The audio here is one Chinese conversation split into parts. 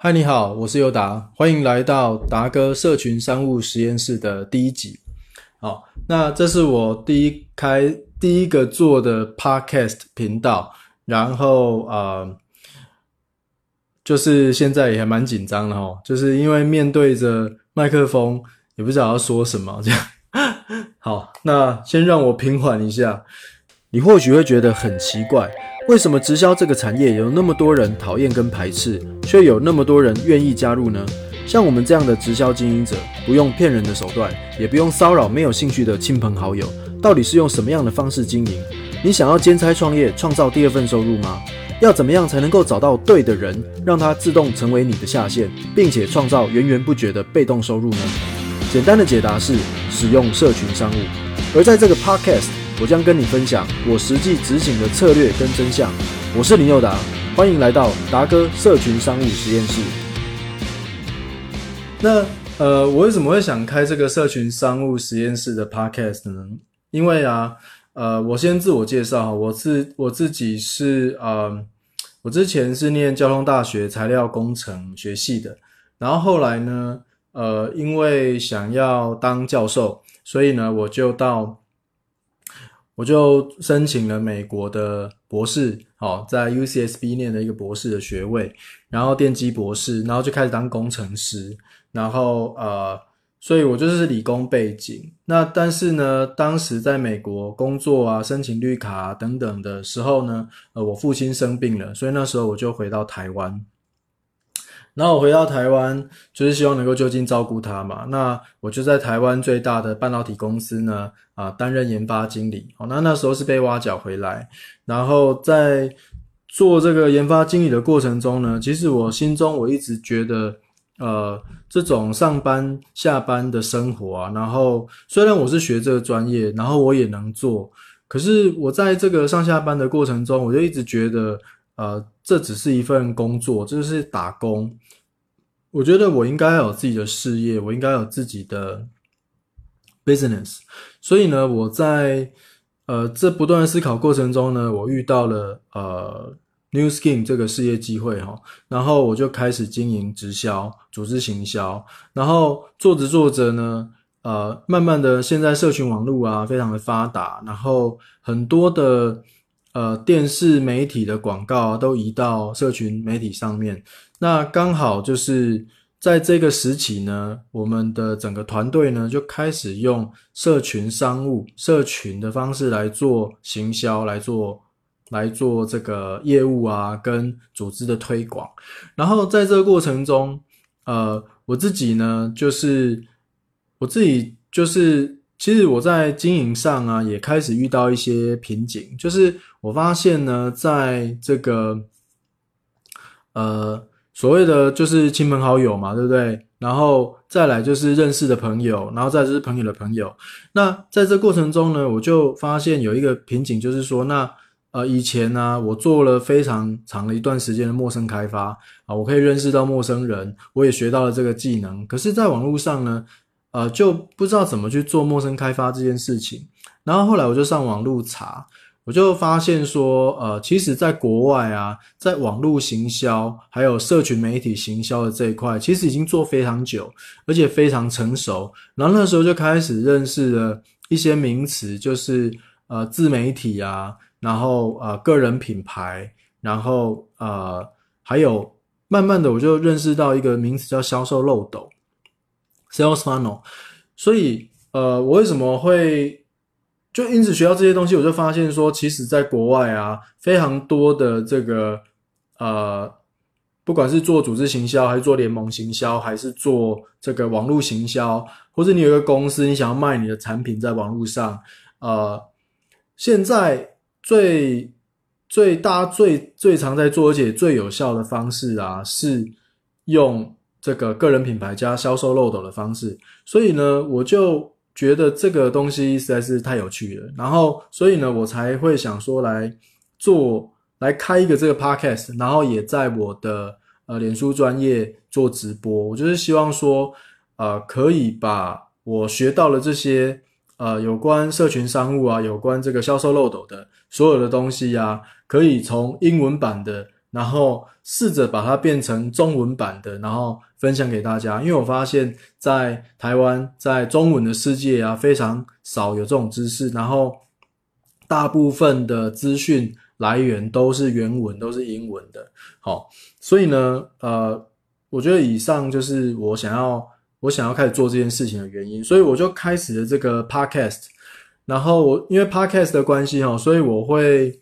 嗨，你好，我是尤达，欢迎来到达哥社群商务实验室的第一集。好，那这是我第一开第一个做的 podcast 频道，然后呃，就是现在也还蛮紧张的哦，就是因为面对着麦克风，也不知道要说什么这样。好，那先让我平缓一下。你或许会觉得很奇怪，为什么直销这个产业有那么多人讨厌跟排斥，却有那么多人愿意加入呢？像我们这样的直销经营者，不用骗人的手段，也不用骚扰没有兴趣的亲朋好友，到底是用什么样的方式经营？你想要兼差创业，创造第二份收入吗？要怎么样才能够找到对的人，让他自动成为你的下线，并且创造源源不绝的被动收入呢？简单的解答是使用社群商务，而在这个 podcast。我将跟你分享我实际执行的策略跟真相。我是林宥达，欢迎来到达哥社群商务实验室。那呃，我为什么会想开这个社群商务实验室的 podcast 呢？因为啊，呃，我先自我介绍，我自我自己是呃，我之前是念交通大学材料工程学系的，然后后来呢，呃，因为想要当教授，所以呢，我就到。我就申请了美国的博士，好，在 UCSB 念的一个博士的学位，然后电机博士，然后就开始当工程师，然后呃，所以我就是理工背景。那但是呢，当时在美国工作啊，申请绿卡等等的时候呢，呃，我父亲生病了，所以那时候我就回到台湾。然后我回到台湾，就是希望能够就近照顾他嘛。那我就在台湾最大的半导体公司呢，啊，担任研发经理。哦，那那时候是被挖角回来。然后在做这个研发经理的过程中呢，其实我心中我一直觉得，呃，这种上班下班的生活啊，然后虽然我是学这个专业，然后我也能做，可是我在这个上下班的过程中，我就一直觉得，呃，这只是一份工作，就是打工。我觉得我应该有自己的事业，我应该有自己的 business。所以呢，我在呃这不断的思考过程中呢，我遇到了呃 New Skin 这个事业机会哈，然后我就开始经营直销、组织行销，然后做着做着呢，呃，慢慢的现在社群网络啊非常的发达，然后很多的呃电视媒体的广告都移到社群媒体上面。那刚好就是在这个时期呢，我们的整个团队呢就开始用社群商务、社群的方式来做行销，来做来做这个业务啊，跟组织的推广。然后在这个过程中，呃，我自己呢，就是我自己就是，其实我在经营上啊，也开始遇到一些瓶颈，就是我发现呢，在这个呃。所谓的就是亲朋好友嘛，对不对？然后再来就是认识的朋友，然后再就是朋友的朋友。那在这过程中呢，我就发现有一个瓶颈，就是说，那呃以前呢，我做了非常长的一段时间的陌生开发啊，我可以认识到陌生人，我也学到了这个技能。可是，在网络上呢，呃，就不知道怎么去做陌生开发这件事情。然后后来我就上网路查。我就发现说，呃，其实，在国外啊，在网络行销还有社群媒体行销的这一块，其实已经做非常久，而且非常成熟。然后那时候就开始认识了一些名词，就是呃，自媒体啊，然后呃，个人品牌，然后呃，还有慢慢的，我就认识到一个名词叫销售漏斗 （sales funnel）。所以，呃，我为什么会？就因此学到这些东西，我就发现说，其实在国外啊，非常多的这个呃，不管是做组织行销，还是做联盟行销，还是做这个网络行销，或者你有一个公司，你想要卖你的产品在网络上，呃，现在最最大最最常在做，而且最有效的方式啊，是用这个个人品牌加销售漏斗的方式。所以呢，我就。觉得这个东西实在是太有趣了，然后所以呢，我才会想说来做来开一个这个 podcast，然后也在我的呃脸书专业做直播。我就是希望说，呃，可以把我学到了这些呃有关社群商务啊，有关这个销售漏斗的所有的东西呀，可以从英文版的然后试着把它变成中文版的，然后分享给大家。因为我发现，在台湾，在中文的世界啊，非常少有这种知识，然后大部分的资讯来源都是原文，都是英文的。好，所以呢，呃，我觉得以上就是我想要我想要开始做这件事情的原因，所以我就开始了这个 podcast。然后我因为 podcast 的关系哈，所以我会。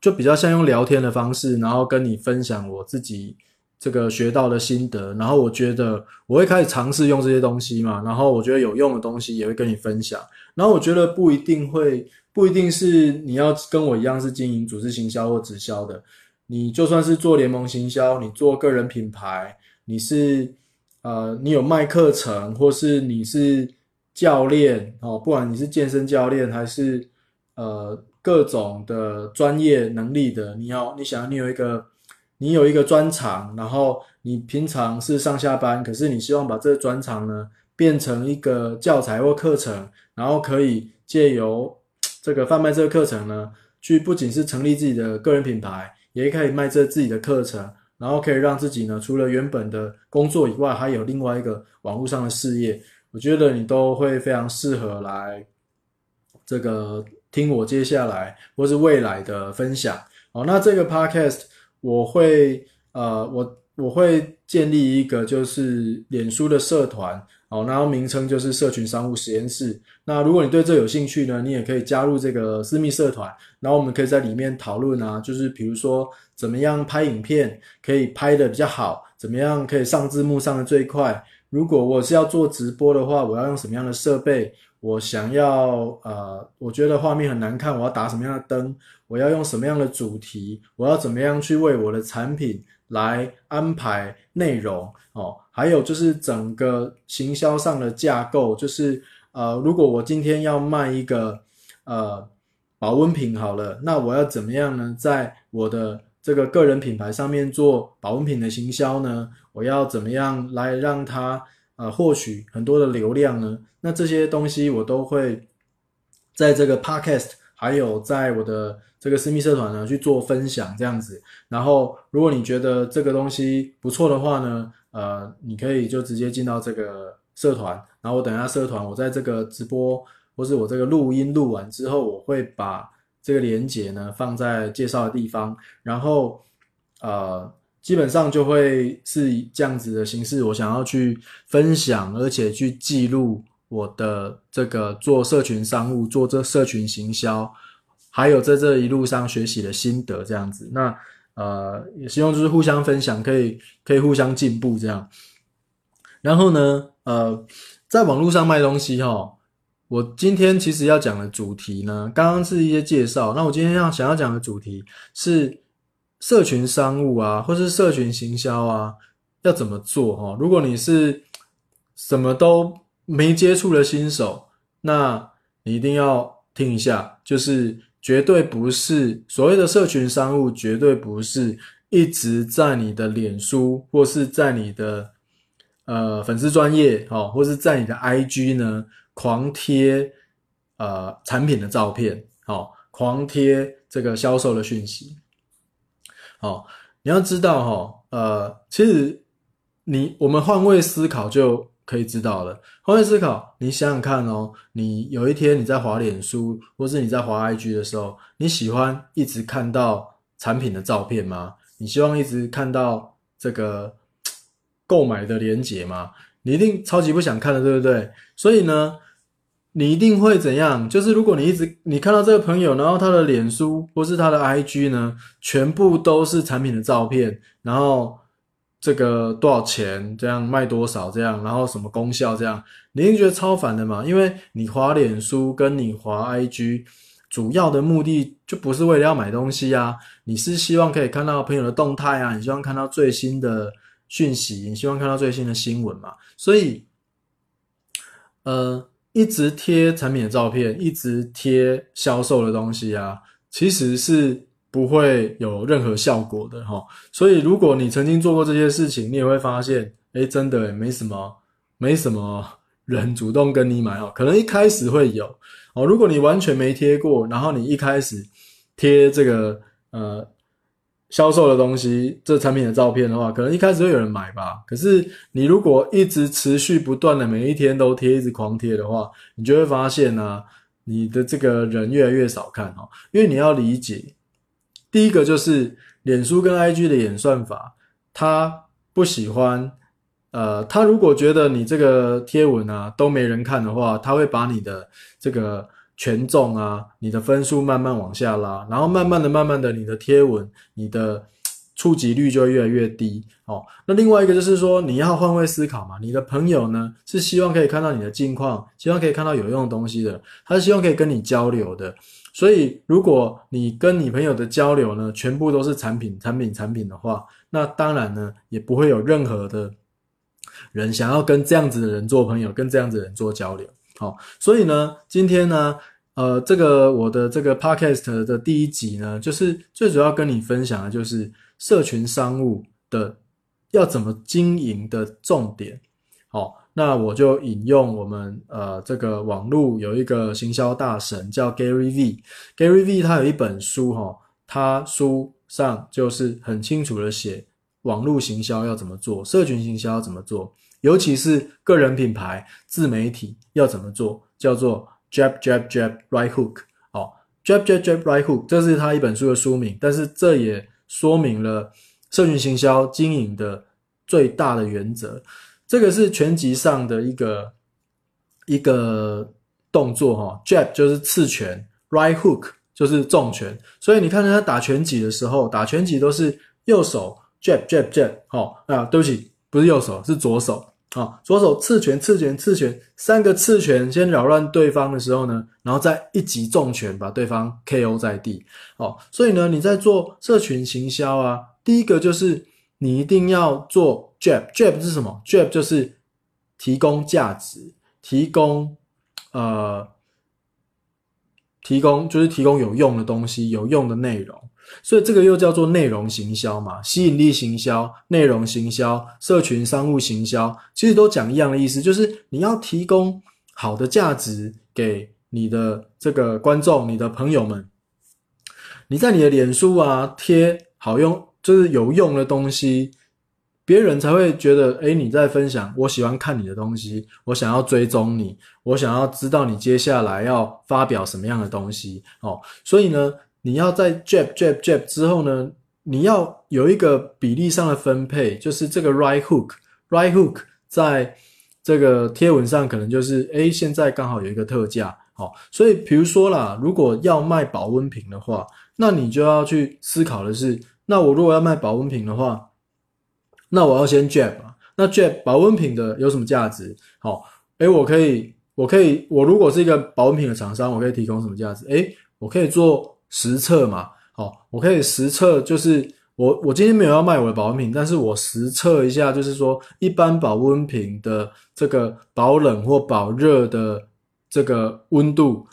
就比较像用聊天的方式，然后跟你分享我自己这个学到的心得，然后我觉得我会开始尝试用这些东西嘛，然后我觉得有用的东西也会跟你分享，然后我觉得不一定会，不一定是你要跟我一样是经营组织行销或直销的，你就算是做联盟行销，你做个人品牌，你是呃你有卖课程，或是你是教练哦，不管你是健身教练还是呃。各种的专业能力的，你要你想你有一个你有一个专长，然后你平常是上下班，可是你希望把这个专长呢变成一个教材或课程，然后可以借由这个贩卖这个课程呢，去不仅是成立自己的个人品牌，也可以卖这自己的课程，然后可以让自己呢除了原本的工作以外，还有另外一个网络上的事业，我觉得你都会非常适合来这个。听我接下来或是未来的分享哦。那这个 podcast 我会呃，我我会建立一个就是脸书的社团哦，然后名称就是社群商务实验室。那如果你对这有兴趣呢，你也可以加入这个私密社团，然后我们可以在里面讨论啊，就是比如说怎么样拍影片可以拍的比较好，怎么样可以上字幕上的最快。如果我是要做直播的话，我要用什么样的设备？我想要呃，我觉得画面很难看，我要打什么样的灯？我要用什么样的主题？我要怎么样去为我的产品来安排内容？哦，还有就是整个行销上的架构，就是呃，如果我今天要卖一个呃保温瓶好了，那我要怎么样呢？在我的这个个人品牌上面做保温瓶的行销呢？我要怎么样来让它？呃，获取很多的流量呢，那这些东西我都会在这个 podcast，还有在我的这个私密社团呢去做分享，这样子。然后，如果你觉得这个东西不错的话呢，呃，你可以就直接进到这个社团。然后我等下社团，我在这个直播或是我这个录音录完之后，我会把这个连接呢放在介绍的地方。然后，呃。基本上就会是以这样子的形式，我想要去分享，而且去记录我的这个做社群商务、做这社群行销，还有在这一路上学习的心得，这样子。那呃，也希望就是互相分享，可以可以互相进步这样。然后呢，呃，在网络上卖东西哈，我今天其实要讲的主题呢，刚刚是一些介绍，那我今天要想要讲的主题是。社群商务啊，或是社群行销啊，要怎么做哈？如果你是什么都没接触的新手，那你一定要听一下，就是绝对不是所谓的社群商务，绝对不是一直在你的脸书或是在你的呃粉丝专业哦，或是在你的 IG 呢狂贴呃产品的照片，哦，狂贴这个销售的讯息。哦，你要知道哈，呃，其实你我们换位思考就可以知道了。换位思考，你想想看哦，你有一天你在滑脸书，或是你在滑 IG 的时候，你喜欢一直看到产品的照片吗？你希望一直看到这个购买的链接吗？你一定超级不想看的，对不对？所以呢？你一定会怎样？就是如果你一直你看到这个朋友，然后他的脸书或是他的 IG 呢，全部都是产品的照片，然后这个多少钱这样卖多少这样，然后什么功效这样，你一定觉得超烦的嘛？因为你滑脸书跟你滑 IG，主要的目的就不是为了要买东西啊，你是希望可以看到朋友的动态啊，你希望看到最新的讯息，你希望看到最新的新闻嘛？所以，呃。一直贴产品的照片，一直贴销售的东西啊，其实是不会有任何效果的哈。所以，如果你曾经做过这些事情，你也会发现，哎，真的没什么，没什么人主动跟你买哦。可能一开始会有哦，如果你完全没贴过，然后你一开始贴这个呃销售的东西，这产品的照片的话，可能一开始会有人买吧。可是你如果一直持续不断的每一天都贴，一直狂贴的话，你就会发现呢，你的这个人越来越少看哦。因为你要理解，第一个就是脸书跟 IG 的演算法，它不喜欢，呃，他如果觉得你这个贴文啊都没人看的话，他会把你的这个。权重啊，你的分数慢慢往下拉，然后慢慢的、慢慢的，你的贴文、你的触及率就越来越低。哦，那另外一个就是说，你要换位思考嘛。你的朋友呢，是希望可以看到你的近况，希望可以看到有用的东西的，他是希望可以跟你交流的。所以，如果你跟你朋友的交流呢，全部都是产品、产品、产品的话，那当然呢，也不会有任何的人想要跟这样子的人做朋友，跟这样子的人做交流。好，所以呢，今天呢，呃，这个我的这个 podcast 的第一集呢，就是最主要跟你分享的就是社群商务的要怎么经营的重点。好，那我就引用我们呃这个网络有一个行销大神叫 Gary V，Gary V 他有一本书哈，他书上就是很清楚的写网络行销要怎么做，社群行销要怎么做。尤其是个人品牌、自媒体要怎么做？叫做 jab jab jab right hook。哦，jab jab jab right hook，这是他一本书的书名。但是这也说明了社群行销经营的最大的原则。这个是拳击上的一个一个动作哈，jab 就是刺拳，right hook 就是重拳。所以你看他打拳击的时候，打拳击都是右手 jab jab jab。好啊，对不起，不是右手，是左手。啊，左手刺拳，刺拳，刺拳，三个刺拳先扰乱对方的时候呢，然后再一击重拳把对方 KO 在地。哦，所以呢，你在做社群行销啊，第一个就是你一定要做 jab，jab 是什么？jab 就是提供价值，提供呃，提供就是提供有用的东西，有用的内容。所以这个又叫做内容行销嘛，吸引力行销、内容行销、社群商务行销，其实都讲一样的意思，就是你要提供好的价值给你的这个观众、你的朋友们。你在你的脸书啊贴好用，就是有用的东西，别人才会觉得，诶，你在分享，我喜欢看你的东西，我想要追踪你，我想要知道你接下来要发表什么样的东西哦。所以呢。你要在 jab jab jab 之后呢，你要有一个比例上的分配，就是这个 right hook right hook 在这个贴文上可能就是，哎，现在刚好有一个特价，哦，所以比如说啦，如果要卖保温瓶的话，那你就要去思考的是，那我如果要卖保温瓶的话，那我要先 jab 啊，那 jab 保温瓶的有什么价值？好，哎，我可以，我可以，我如果是一个保温瓶的厂商，我可以提供什么价值？哎，我可以做。实测嘛，好，我可以实测，就是我我今天没有要卖我的保温瓶，但是我实测一下，就是说一般保温瓶的这个保冷或保热的这个温度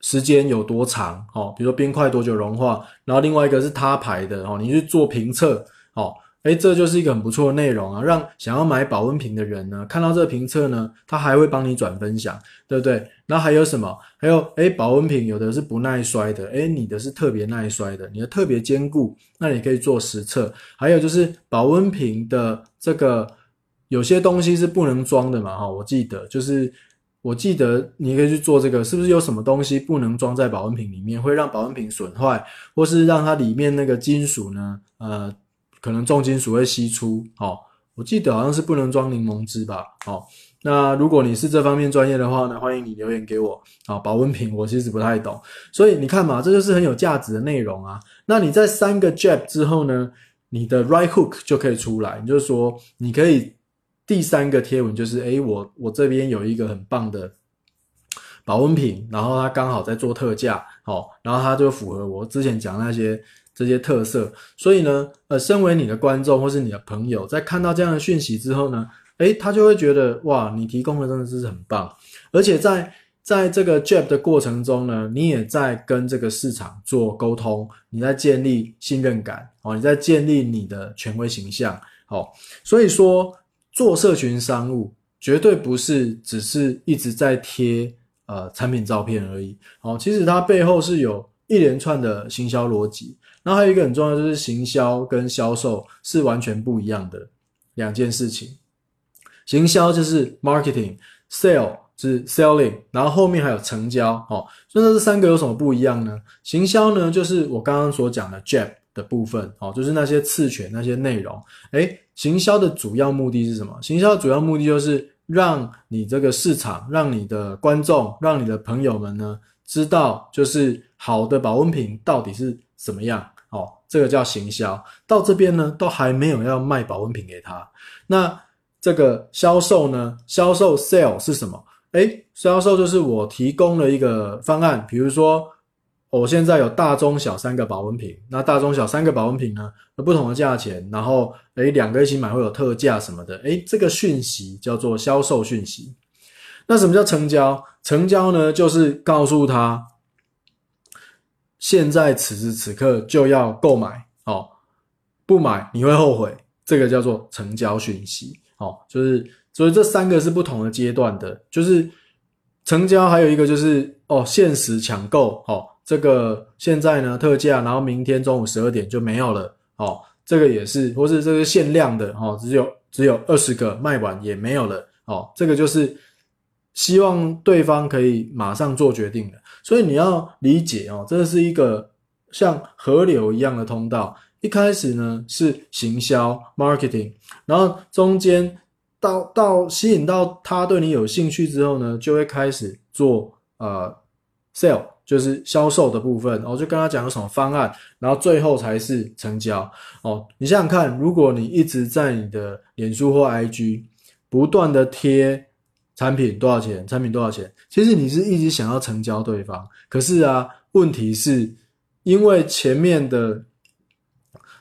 时间有多长，哦，比如说冰块多久融化，然后另外一个是他牌的，哦，你去做评测，哦。哎，这就是一个很不错的内容啊，让想要买保温瓶的人呢，看到这个评测呢，他还会帮你转分享，对不对？那还有什么？还有，哎，保温瓶有的是不耐摔的，哎，你的是特别耐摔的，你的特别坚固，那你可以做实测。还有就是保温瓶的这个有些东西是不能装的嘛，哈，我记得就是我记得你可以去做这个，是不是有什么东西不能装在保温瓶里面，会让保温瓶损坏，或是让它里面那个金属呢，呃。可能重金属会析出，哦，我记得好像是不能装柠檬汁吧，哦，那如果你是这方面专业的话呢，欢迎你留言给我，啊，保温瓶我其实不太懂，所以你看嘛，这就是很有价值的内容啊。那你在三个 jab 之后呢，你的 right hook 就可以出来，你就是说你可以第三个贴文就是，诶，我我这边有一个很棒的保温瓶，然后它刚好在做特价，好，然后它就符合我之前讲那些。这些特色，所以呢，呃，身为你的观众或是你的朋友，在看到这样的讯息之后呢，诶，他就会觉得哇，你提供的真的是很棒，而且在在这个 jab 的过程中呢，你也在跟这个市场做沟通，你在建立信任感哦，你在建立你的权威形象，好，所以说做社群商务绝对不是只是一直在贴呃产品照片而已，哦，其实它背后是有一连串的行销逻辑。然后还有一个很重要就是行销跟销售是完全不一样的两件事情。行销就是 marketing，sale 是 selling，然后后面还有成交哦。所以这三个有什么不一样呢？行销呢，就是我刚刚所讲的 jab 的部分哦，就是那些刺拳那些内容。诶，行销的主要目的是什么？行销的主要目的就是让你这个市场，让你的观众，让你的朋友们呢知道，就是好的保温瓶到底是怎么样。这个叫行销。到这边呢，都还没有要卖保温瓶给他。那这个销售呢？销售 sale 是什么？诶，销售就是我提供了一个方案，比如说我现在有大中小三个保温瓶，那大中小三个保温瓶呢，不同的价钱，然后诶两个一起买会有特价什么的，诶这个讯息叫做销售讯息。那什么叫成交？成交呢，就是告诉他现在此时此刻就要购买哦，不买你会后悔，这个叫做成交讯息。哦，就是所以这三个是不同的阶段的，就是成交，还有一个就是哦，限时抢购，哦，这个现在呢特价，然后明天中午十二点就没有了，哦，这个也是，或是这个限量的，哦，只有只有二十个卖完也没有了，哦，这个就是希望对方可以马上做决定的，所以你要理解哦，这是一个像河流一样的通道。一开始呢是行销 marketing，然后中间到到吸引到他对你有兴趣之后呢，就会开始做呃 sale，就是销售的部分，然后就跟他讲有什么方案，然后最后才是成交哦。你想想看，如果你一直在你的脸书或 IG 不断的贴产品多少钱，产品多少钱，其实你是一直想要成交对方，可是啊，问题是因为前面的。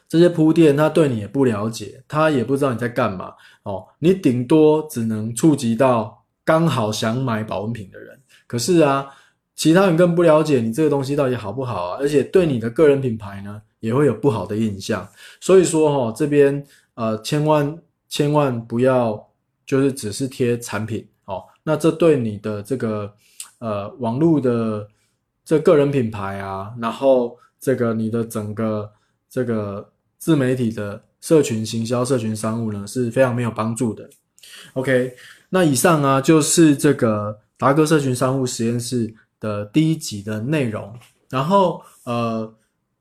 这些铺垫，他对你也不了解，他也不知道你在干嘛哦。你顶多只能触及到刚好想买保温瓶的人，可是啊，其他人更不了解你这个东西到底好不好啊，而且对你的个人品牌呢，也会有不好的印象。所以说哈，这边呃，千万千万不要就是只是贴产品，那这对你的这个呃网络的这个人品牌啊，然后这个你的整个这个。自媒体的社群行销、社群商务呢是非常没有帮助的。OK，那以上啊就是这个达哥社群商务实验室的第一集的内容。然后呃，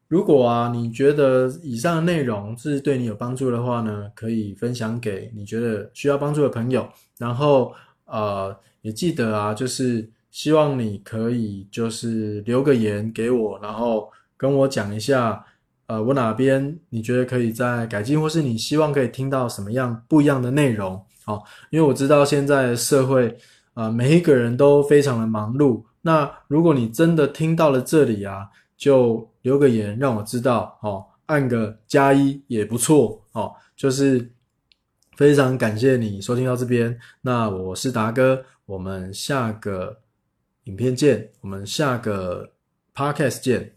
如果啊你觉得以上的内容是对你有帮助的话呢，可以分享给你觉得需要帮助的朋友。然后呃也记得啊，就是希望你可以就是留个言给我，然后跟我讲一下。呃，我哪边你觉得可以再改进，或是你希望可以听到什么样不一样的内容？好，因为我知道现在社会，呃，每一个人都非常的忙碌。那如果你真的听到了这里啊，就留个言让我知道，哦，按个加一也不错，哦，就是非常感谢你收听到这边。那我是达哥，我们下个影片见，我们下个 podcast 见。